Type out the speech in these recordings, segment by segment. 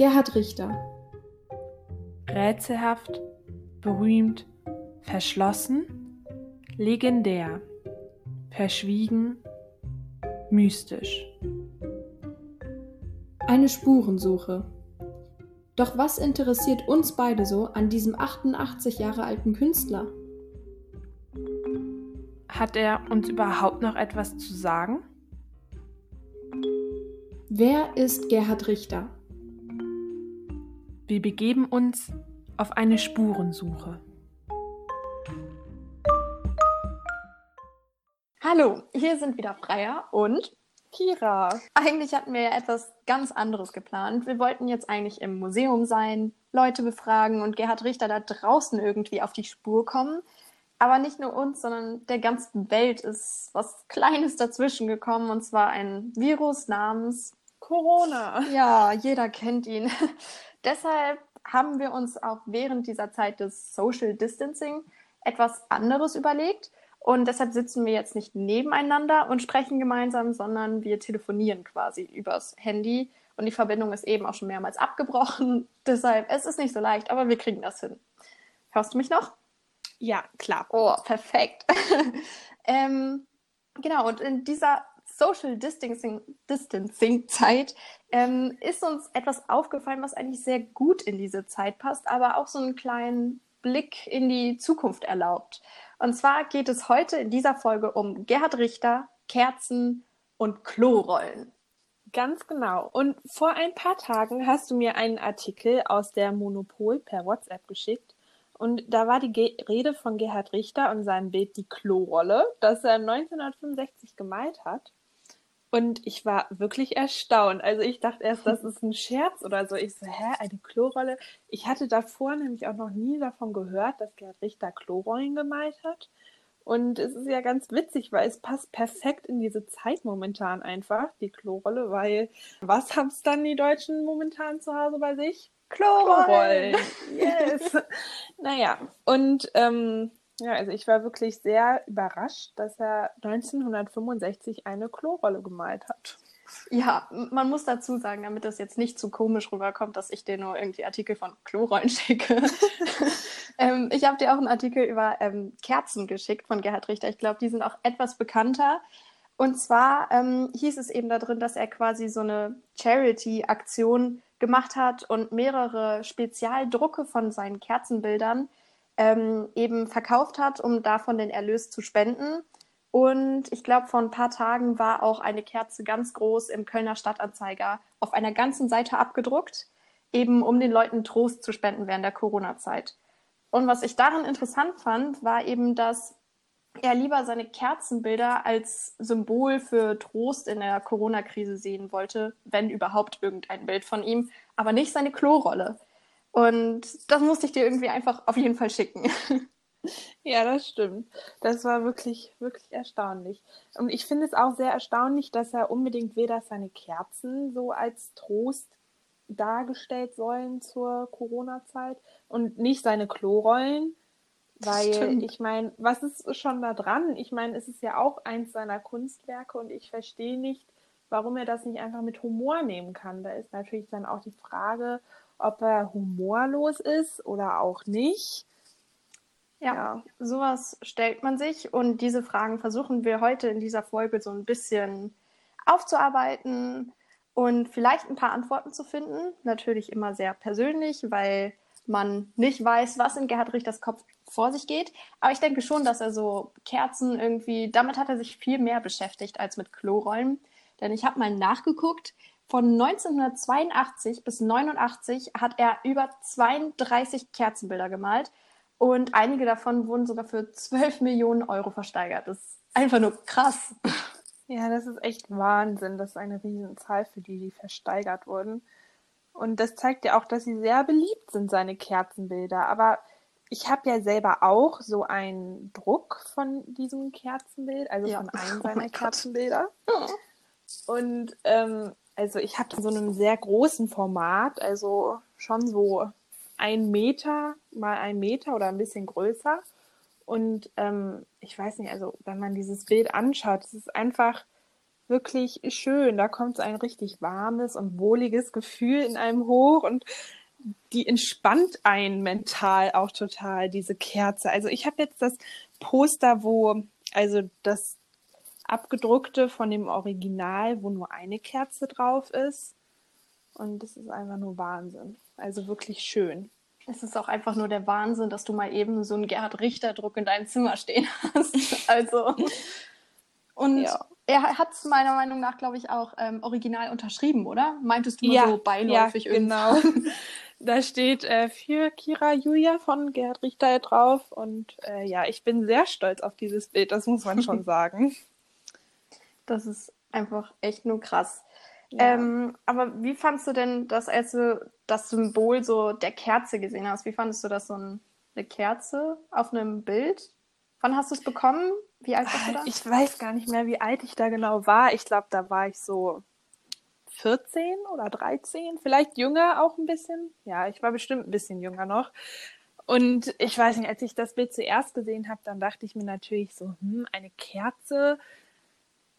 Gerhard Richter. Rätselhaft, berühmt, verschlossen, legendär, verschwiegen, mystisch. Eine Spurensuche. Doch was interessiert uns beide so an diesem 88 Jahre alten Künstler? Hat er uns überhaupt noch etwas zu sagen? Wer ist Gerhard Richter? Wir begeben uns auf eine Spurensuche. Hallo, hier sind wieder Freya und Kira. Eigentlich hatten wir ja etwas ganz anderes geplant. Wir wollten jetzt eigentlich im Museum sein, Leute befragen und Gerhard Richter da draußen irgendwie auf die Spur kommen. Aber nicht nur uns, sondern der ganzen Welt ist was Kleines dazwischen gekommen und zwar ein Virus namens Corona. Ja, jeder kennt ihn. Deshalb haben wir uns auch während dieser Zeit des Social Distancing etwas anderes überlegt. Und deshalb sitzen wir jetzt nicht nebeneinander und sprechen gemeinsam, sondern wir telefonieren quasi übers Handy. Und die Verbindung ist eben auch schon mehrmals abgebrochen. Deshalb, es ist nicht so leicht, aber wir kriegen das hin. Hörst du mich noch? Ja, klar. Oh, perfekt. ähm, genau, und in dieser Social Distancing, Distancing Zeit ähm, ist uns etwas aufgefallen, was eigentlich sehr gut in diese Zeit passt, aber auch so einen kleinen Blick in die Zukunft erlaubt. Und zwar geht es heute in dieser Folge um Gerhard Richter, Kerzen und Klorollen. Ganz genau. Und vor ein paar Tagen hast du mir einen Artikel aus der Monopol per WhatsApp geschickt. Und da war die Ge Rede von Gerhard Richter und seinem Bild Die Klorolle, das er 1965 gemalt hat. Und ich war wirklich erstaunt. Also ich dachte erst, das ist ein Scherz oder so. Ich so, hä, eine Klorolle? Ich hatte davor nämlich auch noch nie davon gehört, dass Gerhard Richter Klorollen gemalt hat. Und es ist ja ganz witzig, weil es passt perfekt in diese Zeit momentan einfach, die Klorolle, weil was haben es dann die Deutschen momentan zu Hause bei sich? Klorollen! Yes! naja, und ähm, ja, also ich war wirklich sehr überrascht, dass er 1965 eine Klorolle gemalt hat. Ja, man muss dazu sagen, damit das jetzt nicht zu komisch rüberkommt, dass ich dir nur irgendwie Artikel von Klorollen schicke. ähm, ich habe dir auch einen Artikel über ähm, Kerzen geschickt von Gerhard Richter. Ich glaube, die sind auch etwas bekannter. Und zwar ähm, hieß es eben da drin, dass er quasi so eine Charity-Aktion gemacht hat und mehrere Spezialdrucke von seinen Kerzenbildern ähm, eben verkauft hat, um davon den Erlös zu spenden. Und ich glaube, vor ein paar Tagen war auch eine Kerze ganz groß im Kölner Stadtanzeiger auf einer ganzen Seite abgedruckt, eben um den Leuten Trost zu spenden während der Corona-Zeit. Und was ich daran interessant fand, war eben, dass er lieber seine Kerzenbilder als Symbol für Trost in der Corona-Krise sehen wollte, wenn überhaupt irgendein Bild von ihm, aber nicht seine Klorolle. Und das musste ich dir irgendwie einfach auf jeden Fall schicken. Ja, das stimmt. Das war wirklich, wirklich erstaunlich. Und ich finde es auch sehr erstaunlich, dass er unbedingt weder seine Kerzen so als Trost dargestellt sollen zur Corona-Zeit und nicht seine Klorollen. Weil Stimmt. ich meine, was ist schon da dran? Ich meine, es ist ja auch eins seiner Kunstwerke und ich verstehe nicht, warum er das nicht einfach mit Humor nehmen kann. Da ist natürlich dann auch die Frage, ob er humorlos ist oder auch nicht. Ja, ja, sowas stellt man sich und diese Fragen versuchen wir heute in dieser Folge so ein bisschen aufzuarbeiten und vielleicht ein paar Antworten zu finden. Natürlich immer sehr persönlich, weil man nicht weiß, was in Gerhard Richters Kopf vor sich geht. Aber ich denke schon, dass er so Kerzen irgendwie, damit hat er sich viel mehr beschäftigt als mit Klorollen. Denn ich habe mal nachgeguckt, von 1982 bis 89 hat er über 32 Kerzenbilder gemalt und einige davon wurden sogar für 12 Millionen Euro versteigert. Das ist einfach nur krass. Ja, das ist echt Wahnsinn. Das ist eine Riesenzahl, für die die versteigert wurden. Und das zeigt ja auch, dass sie sehr beliebt sind, seine Kerzenbilder. Aber ich habe ja selber auch so einen Druck von diesem Kerzenbild, also ja. von einem oh seiner Kerzenbilder. Und ähm, also ich habe so einem sehr großen Format, also schon so ein Meter mal ein Meter oder ein bisschen größer. Und ähm, ich weiß nicht, also wenn man dieses Bild anschaut, es ist einfach wirklich schön. Da kommt so ein richtig warmes und wohliges Gefühl in einem hoch und die entspannt einen mental auch total, diese Kerze. Also ich habe jetzt das Poster, wo, also das abgedruckte von dem Original, wo nur eine Kerze drauf ist. Und das ist einfach nur Wahnsinn. Also wirklich schön. Es ist auch einfach nur der Wahnsinn, dass du mal eben so einen Gerhard Richter-Druck in deinem Zimmer stehen hast. Also. Und ja. er hat es meiner Meinung nach, glaube ich, auch ähm, original unterschrieben, oder? Meintest du ja, so beiläufig ja, genau. da steht äh, für Kira Julia von Gerhard Richter drauf. Und äh, ja, ich bin sehr stolz auf dieses Bild, das muss man schon sagen. Das ist einfach echt nur krass. Ja. Ähm, aber wie fandst du denn das, als du das Symbol so der Kerze gesehen hast? Wie fandest du das so ein, eine Kerze auf einem Bild? Wann hast du es bekommen? Wie alt warst du da? Ich weiß gar nicht mehr, wie alt ich da genau war. Ich glaube, da war ich so 14 oder 13, vielleicht jünger auch ein bisschen. Ja, ich war bestimmt ein bisschen jünger noch. Und ich weiß nicht, als ich das Bild zuerst gesehen habe, dann dachte ich mir natürlich so, hm, eine Kerze,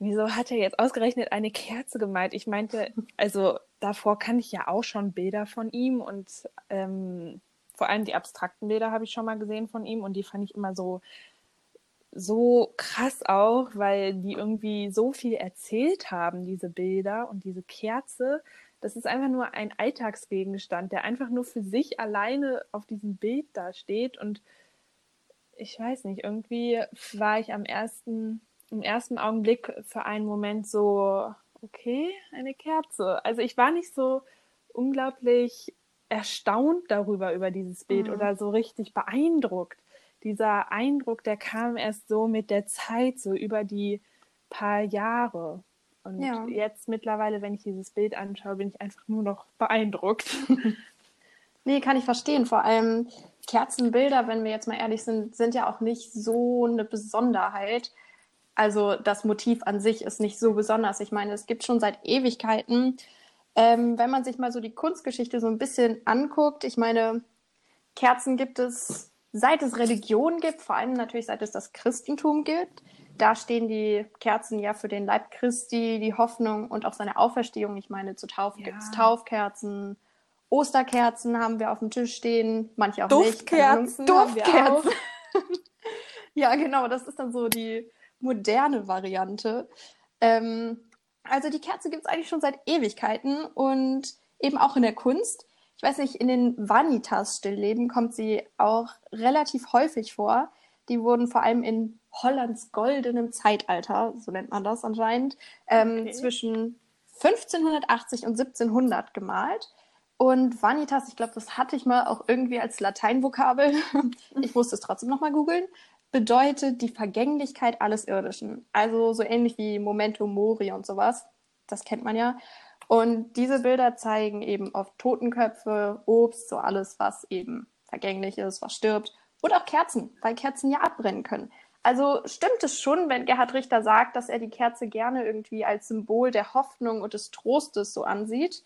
wieso hat er jetzt ausgerechnet eine Kerze gemeint? Ich meinte, also davor kann ich ja auch schon Bilder von ihm und ähm, vor allem die abstrakten Bilder habe ich schon mal gesehen von ihm und die fand ich immer so so krass auch, weil die irgendwie so viel erzählt haben, diese Bilder und diese Kerze. Das ist einfach nur ein Alltagsgegenstand, der einfach nur für sich alleine auf diesem Bild da steht. Und ich weiß nicht, irgendwie war ich am ersten im ersten Augenblick für einen Moment so, okay, eine Kerze. Also ich war nicht so unglaublich erstaunt darüber, über dieses Bild mhm. oder so richtig beeindruckt. Dieser Eindruck, der kam erst so mit der Zeit, so über die paar Jahre. Und ja. jetzt mittlerweile, wenn ich dieses Bild anschaue, bin ich einfach nur noch beeindruckt. nee, kann ich verstehen. Vor allem Kerzenbilder, wenn wir jetzt mal ehrlich sind, sind ja auch nicht so eine Besonderheit. Also das Motiv an sich ist nicht so besonders. Ich meine, es gibt schon seit Ewigkeiten, ähm, wenn man sich mal so die Kunstgeschichte so ein bisschen anguckt, ich meine, Kerzen gibt es, seit es Religion gibt, vor allem natürlich seit es das Christentum gibt. Da stehen die Kerzen ja für den Leib Christi, die Hoffnung und auch seine Auferstehung. Ich meine, zur Taufe ja. gibt es Taufkerzen, Osterkerzen haben wir auf dem Tisch stehen, manche auch Duftkerzen nicht. Duftkerzen. ja, genau, das ist dann so die moderne Variante. Ähm, also die Kerze gibt es eigentlich schon seit Ewigkeiten und eben auch in der Kunst. Ich weiß nicht, in den Vanitas-Stillleben kommt sie auch relativ häufig vor. Die wurden vor allem in Hollands goldenem Zeitalter, so nennt man das anscheinend, ähm, okay. zwischen 1580 und 1700 gemalt. Und Vanitas, ich glaube, das hatte ich mal auch irgendwie als Lateinvokabel. ich musste es trotzdem nochmal googeln bedeutet die Vergänglichkeit alles Irdischen. Also so ähnlich wie Momento Mori und sowas. Das kennt man ja. Und diese Bilder zeigen eben oft Totenköpfe, Obst, so alles, was eben vergänglich ist, was stirbt. Und auch Kerzen, weil Kerzen ja abbrennen können. Also stimmt es schon, wenn Gerhard Richter sagt, dass er die Kerze gerne irgendwie als Symbol der Hoffnung und des Trostes so ansieht.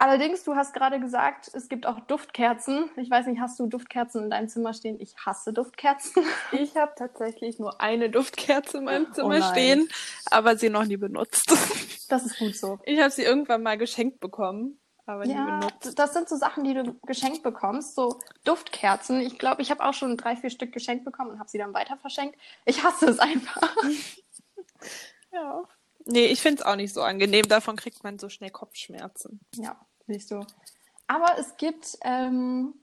Allerdings, du hast gerade gesagt, es gibt auch Duftkerzen. Ich weiß nicht, hast du Duftkerzen in deinem Zimmer stehen? Ich hasse Duftkerzen. Ich habe tatsächlich nur eine Duftkerze in meinem oh Zimmer oh stehen, aber sie noch nie benutzt. Das ist gut so. Ich habe sie irgendwann mal geschenkt bekommen, aber ja, nie benutzt. Das sind so Sachen, die du geschenkt bekommst, so Duftkerzen. Ich glaube, ich habe auch schon drei, vier Stück geschenkt bekommen und habe sie dann weiter verschenkt. Ich hasse es einfach. ja. Nee, ich finde es auch nicht so angenehm. Davon kriegt man so schnell Kopfschmerzen. Ja, nicht so. Aber es gibt ähm,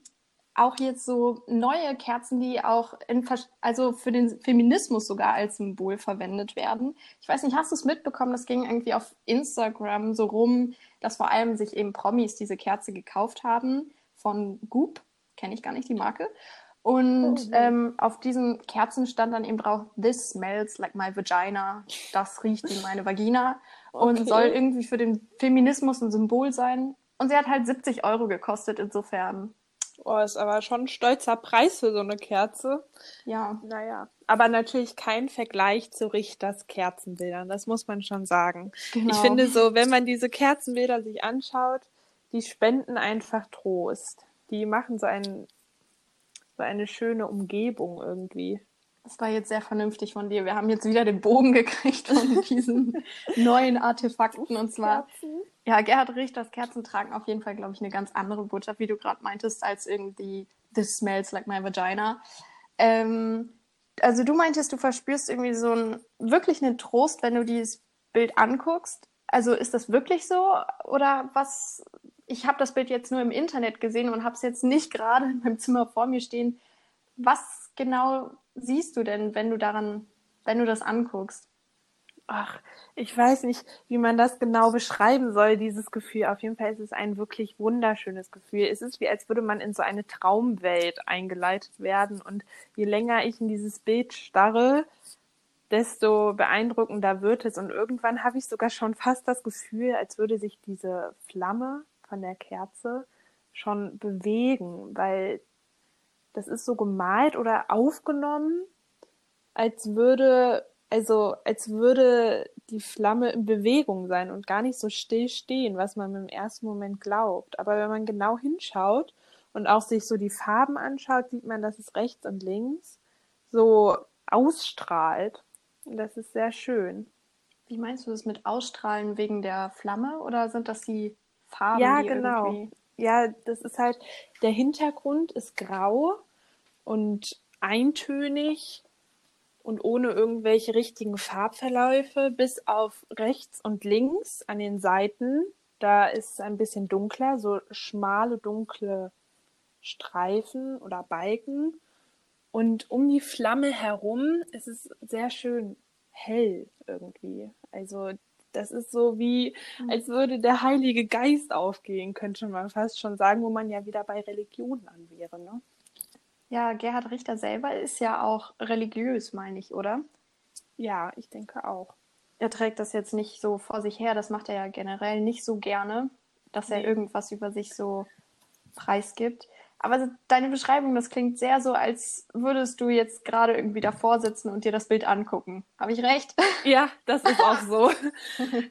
auch jetzt so neue Kerzen, die auch in, also für den Feminismus sogar als Symbol verwendet werden. Ich weiß nicht, hast du es mitbekommen? Das ging irgendwie auf Instagram so rum, dass vor allem sich eben Promis diese Kerze gekauft haben von Goop. Kenne ich gar nicht die Marke. Und oh, ähm, auf diesen Kerzen stand dann eben drauf, This smells like my vagina. Das riecht wie meine Vagina. Und okay. soll irgendwie für den Feminismus ein Symbol sein. Und sie hat halt 70 Euro gekostet, insofern. Oh, ist aber schon ein stolzer Preis für so eine Kerze. Ja. Naja. Aber natürlich kein Vergleich zu Richters Kerzenbildern, das muss man schon sagen. Genau. Ich finde so, wenn man diese Kerzenbilder sich anschaut, die spenden einfach Trost. Die machen so einen so eine schöne Umgebung irgendwie. Das war jetzt sehr vernünftig von dir. Wir haben jetzt wieder den Bogen gekriegt von diesen neuen Artefakten. Und zwar, ja, Gerhard Richters Kerzen tragen auf jeden Fall, glaube ich, eine ganz andere Botschaft, wie du gerade meintest, als irgendwie This smells like my vagina. Ähm, also du meintest, du verspürst irgendwie so einen, wirklich einen Trost, wenn du dieses Bild anguckst. Also ist das wirklich so? Oder was? Ich habe das Bild jetzt nur im Internet gesehen und habe es jetzt nicht gerade in meinem Zimmer vor mir stehen. Was genau siehst du denn, wenn du daran, wenn du das anguckst? Ach, ich weiß nicht, wie man das genau beschreiben soll, dieses Gefühl. Auf jeden Fall ist es ein wirklich wunderschönes Gefühl. Es ist wie, als würde man in so eine Traumwelt eingeleitet werden. Und je länger ich in dieses Bild starre, desto beeindruckender wird es. Und irgendwann habe ich sogar schon fast das Gefühl, als würde sich diese Flamme von der Kerze schon bewegen, weil das ist so gemalt oder aufgenommen, als würde, also als würde die Flamme in Bewegung sein und gar nicht so still stehen, was man im ersten Moment glaubt. Aber wenn man genau hinschaut und auch sich so die Farben anschaut, sieht man, dass es rechts und links so ausstrahlt. Und das ist sehr schön. Wie meinst du das mit Ausstrahlen wegen der Flamme oder sind das die Farben? Ja, die genau. Irgendwie... Ja, das ist halt, der Hintergrund ist grau und eintönig und ohne irgendwelche richtigen Farbverläufe, bis auf rechts und links an den Seiten. Da ist es ein bisschen dunkler, so schmale, dunkle Streifen oder Balken. Und um die Flamme herum ist es sehr schön hell irgendwie. Also das ist so wie, als würde der Heilige Geist aufgehen, könnte man fast schon sagen, wo man ja wieder bei Religion an wäre, ne? Ja, Gerhard Richter selber ist ja auch religiös, meine ich, oder? Ja, ich denke auch. Er trägt das jetzt nicht so vor sich her, das macht er ja generell nicht so gerne, dass er Nee. irgendwas über sich so preisgibt. Aber deine Beschreibung, das klingt sehr so, als würdest du jetzt gerade irgendwie davor sitzen und dir das Bild angucken. Habe ich recht? Ja, das ist auch so.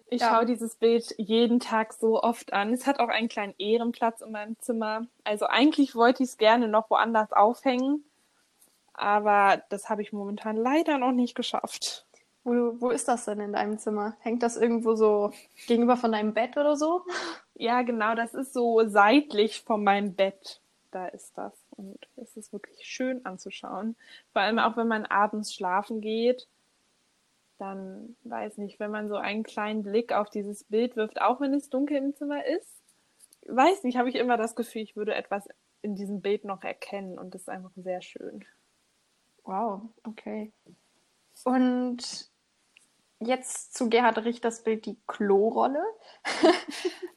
Ich Ja. schaue dieses Bild jeden Tag so oft an. Es hat auch einen kleinen Ehrenplatz in meinem Zimmer. Also eigentlich wollte ich es gerne noch woanders aufhängen, aber das habe ich momentan leider noch nicht geschafft. Wo, wo ist das denn in deinem Zimmer? Hängt das irgendwo so gegenüber von deinem Bett oder so? Ja, genau, das ist so seitlich von meinem Bett. Da ist das. Und es ist wirklich schön anzuschauen. Vor allem auch, wenn man abends schlafen geht, dann weiß nicht, wenn man so einen kleinen Blick auf dieses Bild wirft, auch wenn es dunkel im Zimmer ist, weiß nicht, habe ich immer das Gefühl, ich würde etwas in diesem Bild noch erkennen und das ist einfach sehr schön. Wow, okay. Und jetzt zu Gerhard Richters Bild die Klorolle.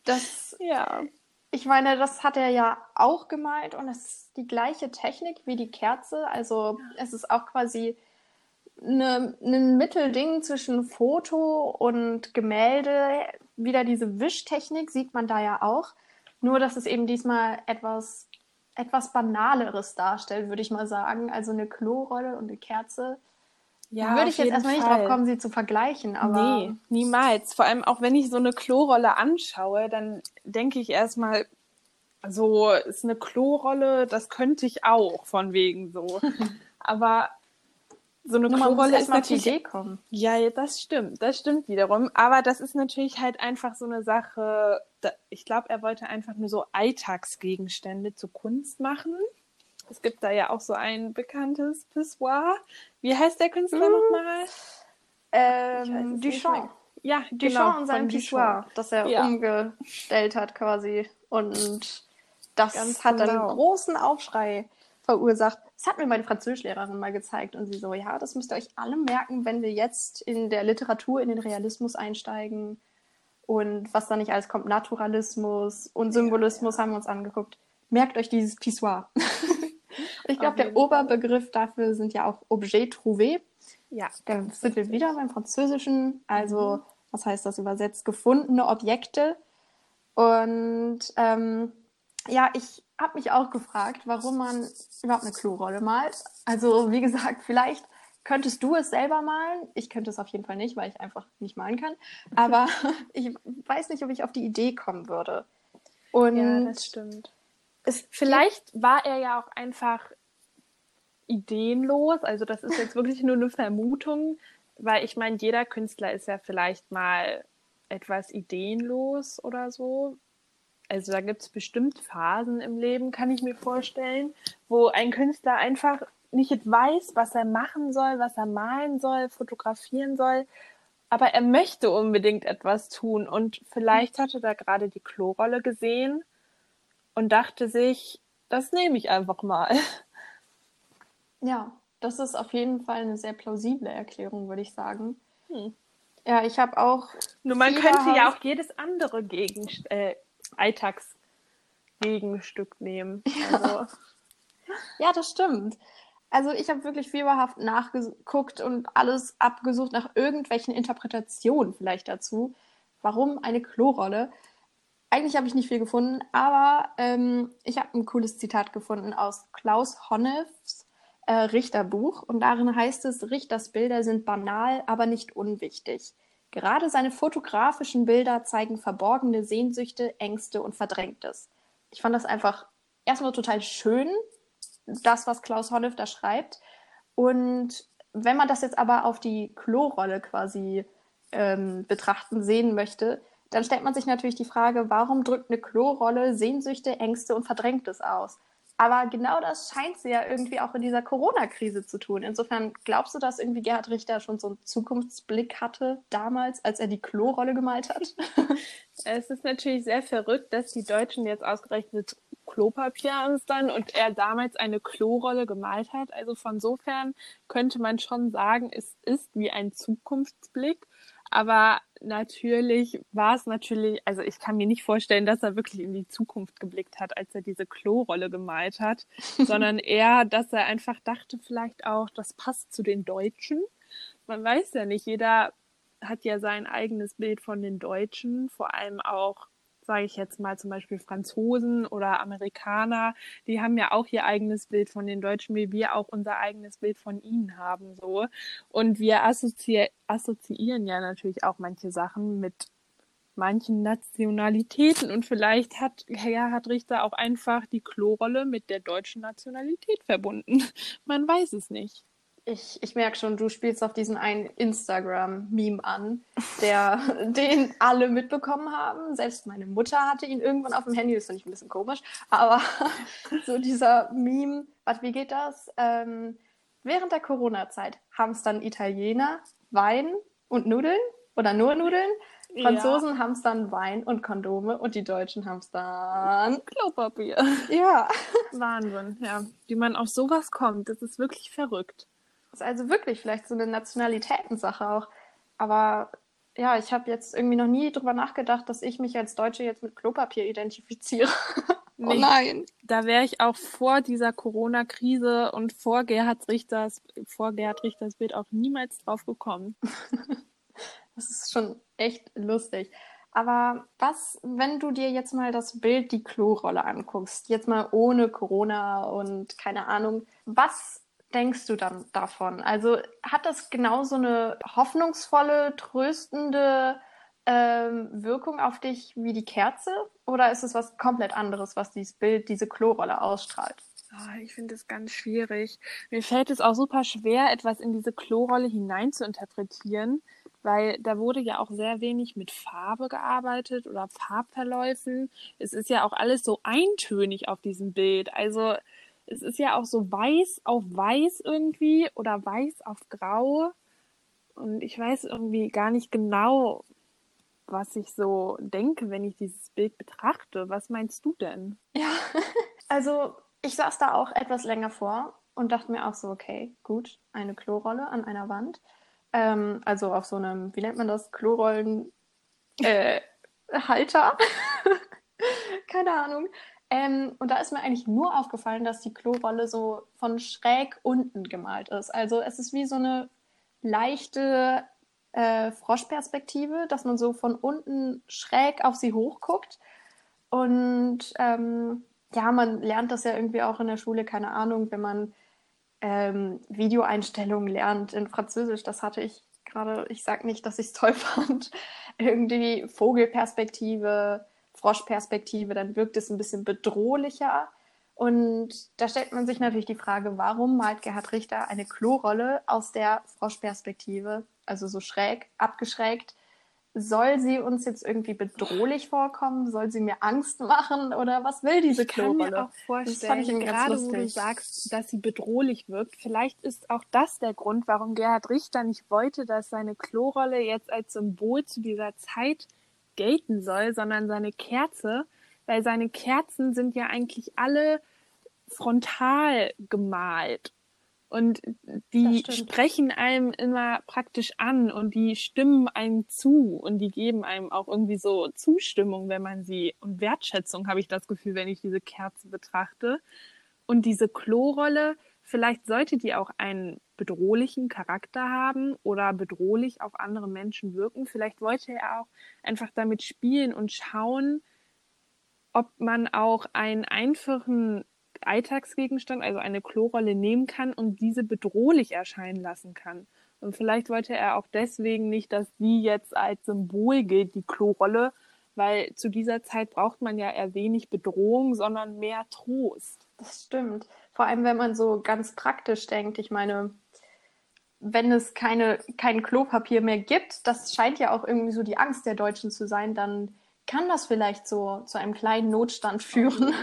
Das, Ja. Ich meine, das hat er ja auch gemalt und es ist die gleiche Technik wie die Kerze. Also es ist auch quasi ein Mittelding zwischen Foto und Gemälde. Wieder diese Wischtechnik sieht man da ja auch. Nur, dass es eben diesmal etwas, etwas Banaleres darstellt, würde ich mal sagen. Also eine Klorolle und eine Kerze. Ja, würde ich jetzt erstmal nicht drauf kommen, sie zu vergleichen, aber Nee, niemals. Vor allem auch wenn ich so eine Klorolle anschaue, dann denke ich erstmal, so ist eine Klorolle, das könnte ich auch, von wegen so. Aber so eine nur Klorolle ist natürlich. Idee kommen. Ja, ja, das stimmt, das stimmt wiederum. Aber das ist natürlich halt einfach so eine Sache. Da, ich glaube, er wollte einfach nur so Alltagsgegenstände zu Kunst machen. Es gibt da ja auch so ein bekanntes Pissoir. Wie heißt der Künstler Mhm. nochmal? Ähm, Duchamp. Ja, Duchamp genau, und sein Pissoir, das er Ja. umgestellt hat quasi. Und das Ganz hat dann genau. einen großen Aufschrei verursacht. Das hat mir meine Französischlehrerin mal gezeigt und sie so, ja, das müsst ihr euch alle merken, wenn wir jetzt in der Literatur in den Realismus einsteigen und was da nicht alles kommt, Naturalismus und Symbolismus haben wir uns angeguckt. Merkt euch dieses Pissoir. ich glaube, der. Oberbegriff dafür sind ja auch Objet trouvé. Ja, Da sind wir wieder beim Französischen. Also, Mhm. was heißt das übersetzt? Gefundene Objekte. Und ähm, ja, ich habe mich auch gefragt, warum man überhaupt eine Klorolle malt. Also, wie gesagt, vielleicht könntest du es selber malen. Ich könnte es auf jeden Fall nicht, weil ich einfach nicht malen kann. Aber ich weiß nicht, ob ich auf die Idee kommen würde. Und ja, das stimmt. es Vielleicht war er ja auch einfach ideenlos. Also das ist jetzt wirklich nur eine Vermutung, weil ich meine, jeder Künstler ist ja vielleicht mal etwas ideenlos oder so. Also da gibt es bestimmt Phasen im Leben, kann ich mir vorstellen, wo ein Künstler einfach nicht weiß, was er machen soll, was er malen soll, fotografieren soll, aber er möchte unbedingt etwas tun und vielleicht hat er da gerade die Klorolle gesehen und dachte sich, das nehme ich einfach mal. Ja, das ist auf jeden Fall eine sehr plausible Erklärung, würde ich sagen. Hm. Ja, ich habe auch. Nur man könnte ja auch jedes andere Gegenst äh, Alltagsgegenstück nehmen. Also, Ja, das stimmt. Also ich habe wirklich fieberhaft nachgeguckt und alles abgesucht nach irgendwelchen Interpretationen vielleicht dazu. Warum eine Klorolle? Eigentlich habe ich nicht viel gefunden, aber ähm, ich habe ein cooles Zitat gefunden aus Klaus Honnefs äh, Richterbuch und darin heißt es, Richters Bilder sind banal, aber nicht unwichtig. Gerade seine fotografischen Bilder zeigen verborgene Sehnsüchte, Ängste und Verdrängtes. Ich fand das einfach erstmal total schön, das, was Klaus Honnef da schreibt. Und wenn man das jetzt aber auf die Klorolle quasi ähm, betrachten sehen möchte, dann stellt man sich natürlich die Frage, warum drückt eine Klorolle Sehnsüchte, Ängste und Verdrängtes aus? Aber genau das scheint sie ja irgendwie auch in dieser Corona-Krise zu tun. Insofern glaubst du, dass irgendwie Gerhard Richter schon so einen Zukunftsblick hatte damals, als er die Klorolle gemalt hat? es ist natürlich sehr verrückt, dass die Deutschen jetzt ausgerechnet Klopapier hamstern und er damals eine Klorolle gemalt hat. Also von sofern könnte man schon sagen, es ist wie ein Zukunftsblick. Aber natürlich war es natürlich, also ich kann mir nicht vorstellen, dass er wirklich in die Zukunft geblickt hat, als er diese Klorolle gemalt hat, sondern eher, dass er einfach dachte, vielleicht auch, das passt zu den Deutschen. Man weiß ja nicht, jeder hat ja sein eigenes Bild von den Deutschen, vor allem auch sage ich jetzt mal zum Beispiel Franzosen oder Amerikaner, die haben ja auch ihr eigenes Bild von den Deutschen, wie wir auch unser eigenes Bild von ihnen haben, so. Und wir assozi assoziieren ja natürlich auch manche Sachen mit manchen Nationalitäten und vielleicht hat Gerhard Richter auch einfach die Klorolle mit der deutschen Nationalität verbunden. Man weiß es nicht. Ich, ich merke schon, du spielst auf diesen einen Instagram-Meme an, der, den alle mitbekommen haben. Selbst meine Mutter hatte ihn irgendwann auf dem Handy, das finde ich ein bisschen komisch. Aber so dieser Meme, was, wie geht das? Ähm, während der Corona-Zeit haben es dann Italiener Wein und Nudeln oder nur Nudeln. Franzosen ja. haben es dann Wein und Kondome und die Deutschen haben es dann Klopapier. Ja. Wahnsinn, ja. Wie man auf sowas kommt, das ist wirklich verrückt. Ist also wirklich vielleicht so eine Nationalitätensache auch. Aber ja, ich habe jetzt irgendwie noch nie drüber nachgedacht, dass ich mich als Deutsche jetzt mit Klopapier identifiziere. oh nein. Da wäre ich auch vor dieser Corona-Krise und vor Gerhard Richters, vor Gerhard Richters Bild auch niemals drauf gekommen. das ist schon echt lustig. Aber was, wenn du dir jetzt mal das Bild, die Klorolle anguckst, jetzt mal ohne Corona und keine Ahnung, was denkst du dann davon? Also hat das genauso eine hoffnungsvolle, tröstende ähm, Wirkung auf dich wie die Kerze? Oder ist es was komplett anderes, was dieses Bild, diese Klorolle ausstrahlt? Oh, ich finde es ganz schwierig. Mir fällt es auch super schwer, etwas in diese Klorolle hinein zu interpretieren, weil da wurde ja auch sehr wenig mit Farbe gearbeitet oder Farbverläufen. Es ist ja auch alles so eintönig auf diesem Bild. Also es ist ja auch so weiß auf weiß irgendwie oder weiß auf grau. Und ich weiß irgendwie gar nicht genau, was ich so denke, wenn ich dieses Bild betrachte. Was meinst du denn? Ja, also ich saß da auch etwas länger vor und dachte mir auch so, okay, gut, eine Klorolle an einer Wand. Ähm, also auf so einem, wie nennt man das, Klorollen äh. Keine Ahnung. Ähm, und da ist mir eigentlich nur aufgefallen, dass die Klorolle so von schräg unten gemalt ist. Also es ist wie so eine leichte äh, Froschperspektive, dass man so von unten schräg auf sie hochguckt. Und ähm, ja, man lernt das ja irgendwie auch in der Schule, keine Ahnung, wenn man ähm, Videoeinstellungen lernt in Französisch. Das hatte ich gerade, ich sag nicht, dass ich es toll fand. irgendwie Vogelperspektive Froschperspektive, dann wirkt es ein bisschen bedrohlicher. Und da stellt man sich natürlich die Frage, warum malt Gerhard Richter eine Klorolle aus der Froschperspektive, also so schräg, abgeschrägt? Soll sie uns jetzt irgendwie bedrohlich vorkommen? Soll sie mir Angst machen? Oder was will diese ich kann Klorolle? mir auch vorstellen, gerade wo du sagst, dass sie bedrohlich wirkt, vielleicht ist auch das der Grund, warum Gerhard Richter nicht wollte, dass seine Klorolle jetzt als Symbol zu dieser Zeit gelten soll, sondern seine Kerze, weil seine Kerzen sind ja eigentlich alle frontal gemalt. Und die sprechen einem immer praktisch an und die stimmen einem zu und die geben einem auch irgendwie so Zustimmung, wenn man sie und Wertschätzung habe ich das Gefühl, wenn ich diese Kerze betrachte. Und diese Klorolle, vielleicht sollte die auch einen bedrohlichen Charakter haben oder bedrohlich auf andere Menschen wirken. Vielleicht wollte er auch einfach damit spielen und schauen, ob man auch einen einfachen Alltagsgegenstand, also eine Klorolle nehmen kann und diese bedrohlich erscheinen lassen kann. Und vielleicht wollte er auch deswegen nicht, dass die jetzt als Symbol gilt, die Klorolle, weil zu dieser Zeit braucht man ja eher wenig Bedrohung, sondern mehr Trost. Das stimmt. Vor allem, wenn man so ganz praktisch denkt. Ich meine, wenn es keine, kein Klopapier mehr gibt, das scheint ja auch irgendwie so die Angst der Deutschen zu sein, dann kann das vielleicht so zu einem kleinen Notstand führen.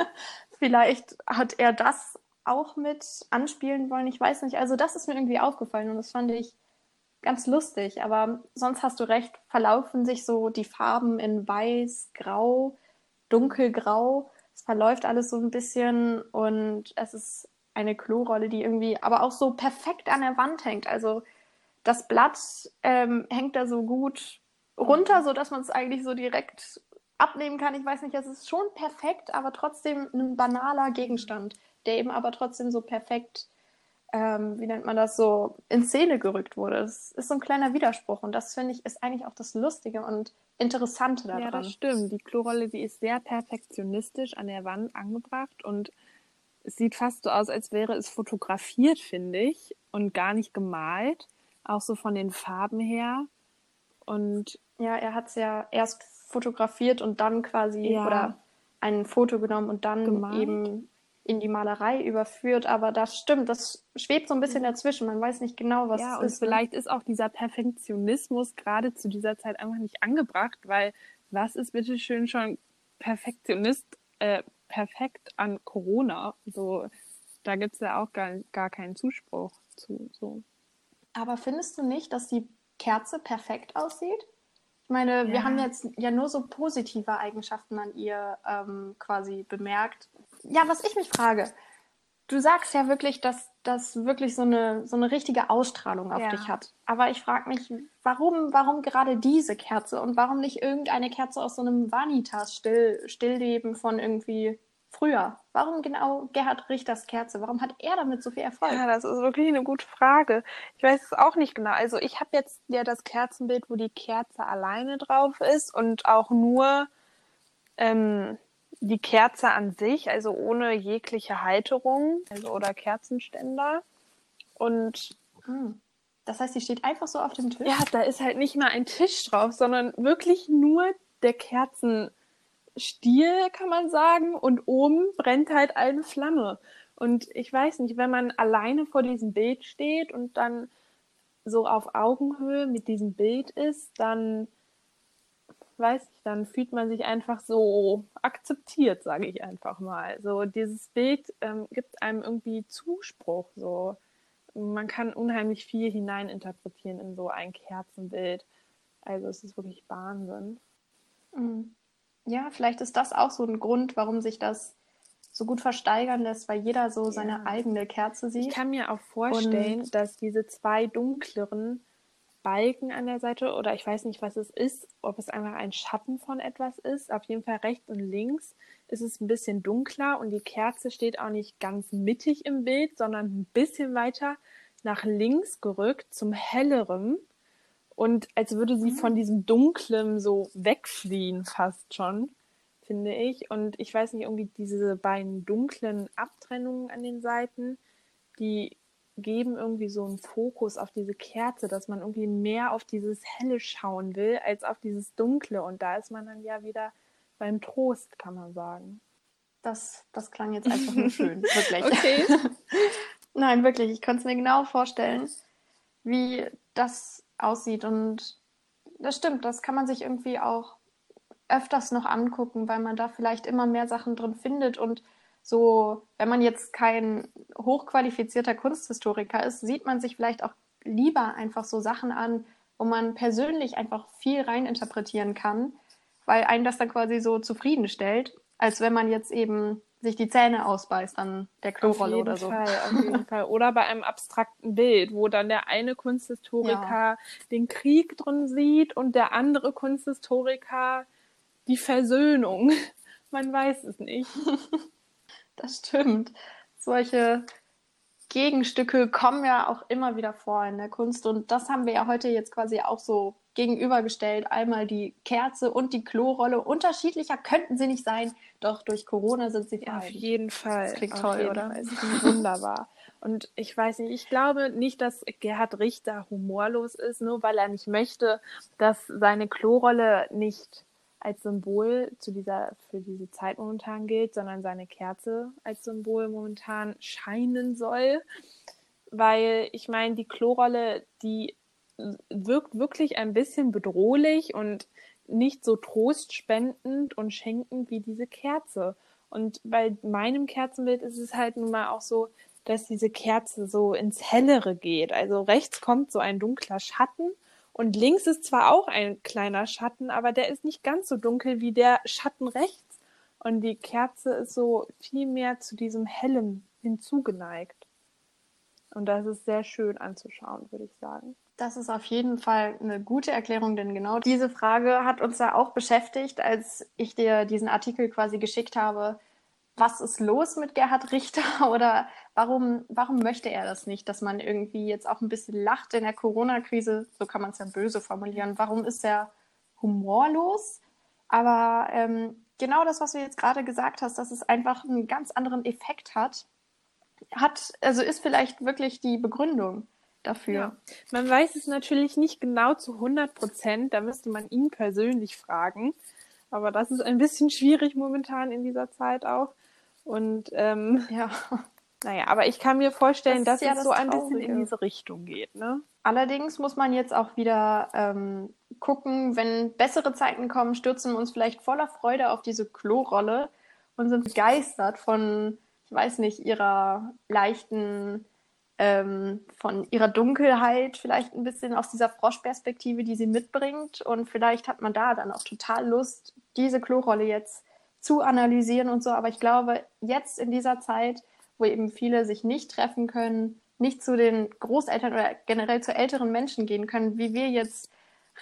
vielleicht hat er das auch mit anspielen wollen. Ich weiß nicht. Also das ist mir irgendwie aufgefallen und das fand ich ganz lustig. Aber sonst hast du recht, verlaufen sich so die Farben in weiß, grau, dunkelgrau. Es verläuft alles so ein bisschen und es ist eine Klorolle, die irgendwie aber auch so perfekt an der Wand hängt. Also das Blatt ähm, hängt da so gut runter, so dass man es eigentlich so direkt abnehmen kann. Ich weiß nicht, es ist schon perfekt, aber trotzdem ein banaler Gegenstand, der eben aber trotzdem so perfekt, ähm, wie nennt man das, so in Szene gerückt wurde. Das ist so ein kleiner Widerspruch und das finde ich ist eigentlich auch das Lustige und Interessante daran. Ja, das stimmt. Die Klorolle, die ist sehr perfektionistisch an der Wand angebracht und es sieht fast so aus, als wäre es fotografiert, finde ich, und gar nicht gemalt. Auch so von den Farben her. Und ja, er hat es ja erst fotografiert und dann quasi ja. oder ein Foto genommen und dann Gemalt. eben in die Malerei überführt. Aber das stimmt, das schwebt so ein bisschen dazwischen. Man weiß nicht genau, was ja, es und ist. Ne? Vielleicht ist auch dieser Perfektionismus gerade zu dieser Zeit einfach nicht angebracht, weil was ist bitteschön schon Perfektionist, äh, perfekt an Corona? So, da gibt es ja auch gar, gar keinen Zuspruch zu. So. Aber findest du nicht, dass die Kerze perfekt aussieht? Ich meine, ja. wir haben jetzt ja nur so positive Eigenschaften an ihr ähm, quasi bemerkt. Ja, was ich mich frage, du sagst ja wirklich, dass das wirklich so eine, so eine richtige Ausstrahlung auf ja. dich hat. Aber ich frage mich, warum, warum gerade diese Kerze und warum nicht irgendeine Kerze aus so einem Vanitas-Stillleben von irgendwie früher? Warum genau Gerhard Richters Kerze? Warum hat er damit so viel Erfolg? Ja, das ist wirklich eine gute Frage. Ich weiß es auch nicht genau. Also ich habe jetzt ja das Kerzenbild, wo die Kerze alleine drauf ist und auch nur ähm, die Kerze an sich, also ohne jegliche Halterung also, oder Kerzenständer. Und hm. das heißt, sie steht einfach so auf dem Tisch? Ja, da ist halt nicht mal ein Tisch drauf, sondern wirklich nur der Kerzen. Stiel, kann man sagen, und oben brennt halt eine Flamme. Und ich weiß nicht, wenn man alleine vor diesem Bild steht und dann so auf Augenhöhe mit diesem Bild ist, dann weiß ich, dann fühlt man sich einfach so akzeptiert, sage ich einfach mal. So dieses Bild ähm, gibt einem irgendwie Zuspruch. So man kann unheimlich viel hineininterpretieren in so ein Kerzenbild. Also es ist wirklich Wahnsinn. Mhm ja, vielleicht ist das auch so ein Grund, warum sich das so gut versteigern lässt, weil jeder so seine ja. eigene Kerze sieht. Ich kann mir auch vorstellen, und dass diese zwei dunkleren Balken an der Seite oder ich weiß nicht, was es ist, ob es einfach ein Schatten von etwas ist. Auf jeden Fall rechts und links ist es ein bisschen dunkler und die Kerze steht auch nicht ganz mittig im Bild, sondern ein bisschen weiter nach links gerückt zum helleren und als würde sie von mhm. diesem Dunklen so wegfliehen, fast schon, finde ich. Und ich weiß nicht, irgendwie diese beiden dunklen Abtrennungen an den Seiten, die geben irgendwie so einen Fokus auf diese Kerze, dass man irgendwie mehr auf dieses Helle schauen will, als auf dieses Dunkle. Und da ist man dann ja wieder beim Trost, kann man sagen. Das, das klang jetzt einfach nur schön, wirklich. Okay. Nein, wirklich, ich konnte es mir genau vorstellen, wie das aussieht. Und das stimmt, das kann man sich irgendwie auch öfters noch angucken, weil man da vielleicht immer mehr Sachen drin findet. Und so, wenn man jetzt kein hochqualifizierter Kunsthistoriker ist, sieht man sich vielleicht auch lieber einfach so Sachen an, wo man persönlich einfach viel reininterpretieren kann, weil einen das dann quasi so zufriedenstellt, als wenn man jetzt eben sich die Zähne ausbeißt an der Klorolle oder so. Fall, auf jeden Fall. Oder bei einem abstrakten Bild, wo dann der eine Kunsthistoriker ja. den Krieg drin sieht und der andere Kunsthistoriker die Versöhnung. Man weiß es nicht. Das stimmt. Solche Gegenstücke kommen ja auch immer wieder vor in der Kunst und das haben wir ja heute jetzt quasi auch so gegenübergestellt. Einmal die Kerze und die Klorolle. Unterschiedlicher könnten sie nicht sein, doch durch Corona sind sie ja, Auf jeden Fall. Das klingt toll, oder? Wunderbar. Und ich weiß nicht, ich glaube nicht, dass Gerhard Richter humorlos ist, nur weil er nicht möchte, dass seine Klorolle nicht als Symbol zu dieser, für diese Zeit momentan gilt, sondern seine Kerze als Symbol momentan scheinen soll. Weil ich meine, die Klorolle, die wirkt wirklich ein bisschen bedrohlich und nicht so trostspendend und schenkend wie diese Kerze. Und bei meinem Kerzenbild ist es halt nun mal auch so, dass diese Kerze so ins Hellere geht. Also rechts kommt so ein dunkler Schatten und links ist zwar auch ein kleiner Schatten, aber der ist nicht ganz so dunkel wie der Schatten rechts. Und die Kerze ist so viel mehr zu diesem Hellen hinzugeneigt. Und das ist sehr schön anzuschauen, würde ich sagen. Das ist auf jeden Fall eine gute Erklärung, denn genau diese Frage hat uns ja auch beschäftigt, als ich dir diesen Artikel quasi geschickt habe was ist los mit Gerhard Richter oder warum, warum möchte er das nicht, dass man irgendwie jetzt auch ein bisschen lacht in der Corona-Krise, so kann man es ja böse formulieren. Warum ist er humorlos? Aber ähm, genau das, was du jetzt gerade gesagt hast, dass es einfach einen ganz anderen Effekt hat, hat, also ist vielleicht wirklich die Begründung dafür. Ja. Man weiß es natürlich nicht genau zu 100 Prozent, da müsste man ihn persönlich fragen. Aber das ist ein bisschen schwierig momentan in dieser Zeit auch. Und ähm, ja, naja, aber ich kann mir vorstellen, das dass ja es das so ein bisschen in diese Richtung geht. Ne? Allerdings muss man jetzt auch wieder ähm, gucken, wenn bessere Zeiten kommen, stürzen wir uns vielleicht voller Freude auf diese Klorolle und sind begeistert von, ich weiß nicht, ihrer leichten, ähm, von ihrer Dunkelheit, vielleicht ein bisschen aus dieser Froschperspektive, die sie mitbringt. Und vielleicht hat man da dann auch total Lust, diese Klorolle jetzt zu analysieren und so. Aber ich glaube, jetzt in dieser Zeit, wo eben viele sich nicht treffen können, nicht zu den Großeltern oder generell zu älteren Menschen gehen können, wie wir jetzt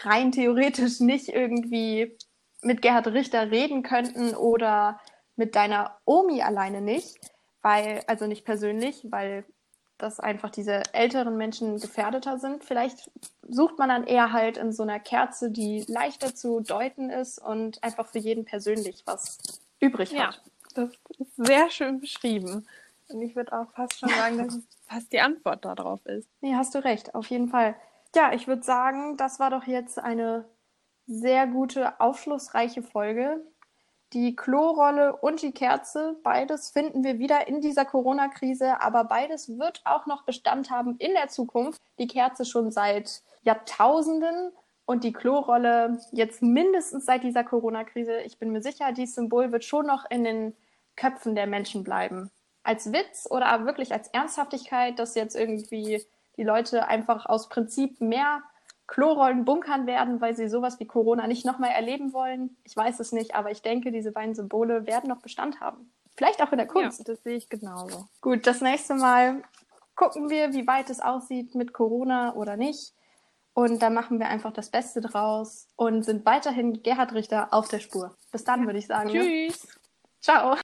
rein theoretisch nicht irgendwie mit Gerhard Richter reden könnten oder mit deiner Omi alleine nicht, weil, also nicht persönlich, weil dass einfach diese älteren Menschen gefährdeter sind. Vielleicht sucht man dann eher halt in so einer Kerze, die leichter zu deuten ist und einfach für jeden persönlich was übrig ja, hat. Das ist sehr schön beschrieben. Und ich würde auch fast schon sagen, dass es fast die Antwort darauf ist. Nee, hast du recht, auf jeden Fall. Ja, ich würde sagen, das war doch jetzt eine sehr gute, aufschlussreiche Folge. Die Klorolle und die Kerze, beides finden wir wieder in dieser Corona-Krise, aber beides wird auch noch Bestand haben in der Zukunft. Die Kerze schon seit Jahrtausenden und die Klorolle jetzt mindestens seit dieser Corona-Krise. Ich bin mir sicher, dieses Symbol wird schon noch in den Köpfen der Menschen bleiben. Als Witz oder wirklich als Ernsthaftigkeit, dass jetzt irgendwie die Leute einfach aus Prinzip mehr Klorollen bunkern werden, weil sie sowas wie Corona nicht nochmal erleben wollen. Ich weiß es nicht, aber ich denke, diese beiden Symbole werden noch Bestand haben. Vielleicht auch in der Kunst. Ja, das sehe ich genauso. Gut, das nächste Mal gucken wir, wie weit es aussieht mit Corona oder nicht. Und dann machen wir einfach das Beste draus und sind weiterhin Gerhard Richter auf der Spur. Bis dann, würde ich sagen. Ne? Tschüss. Ciao.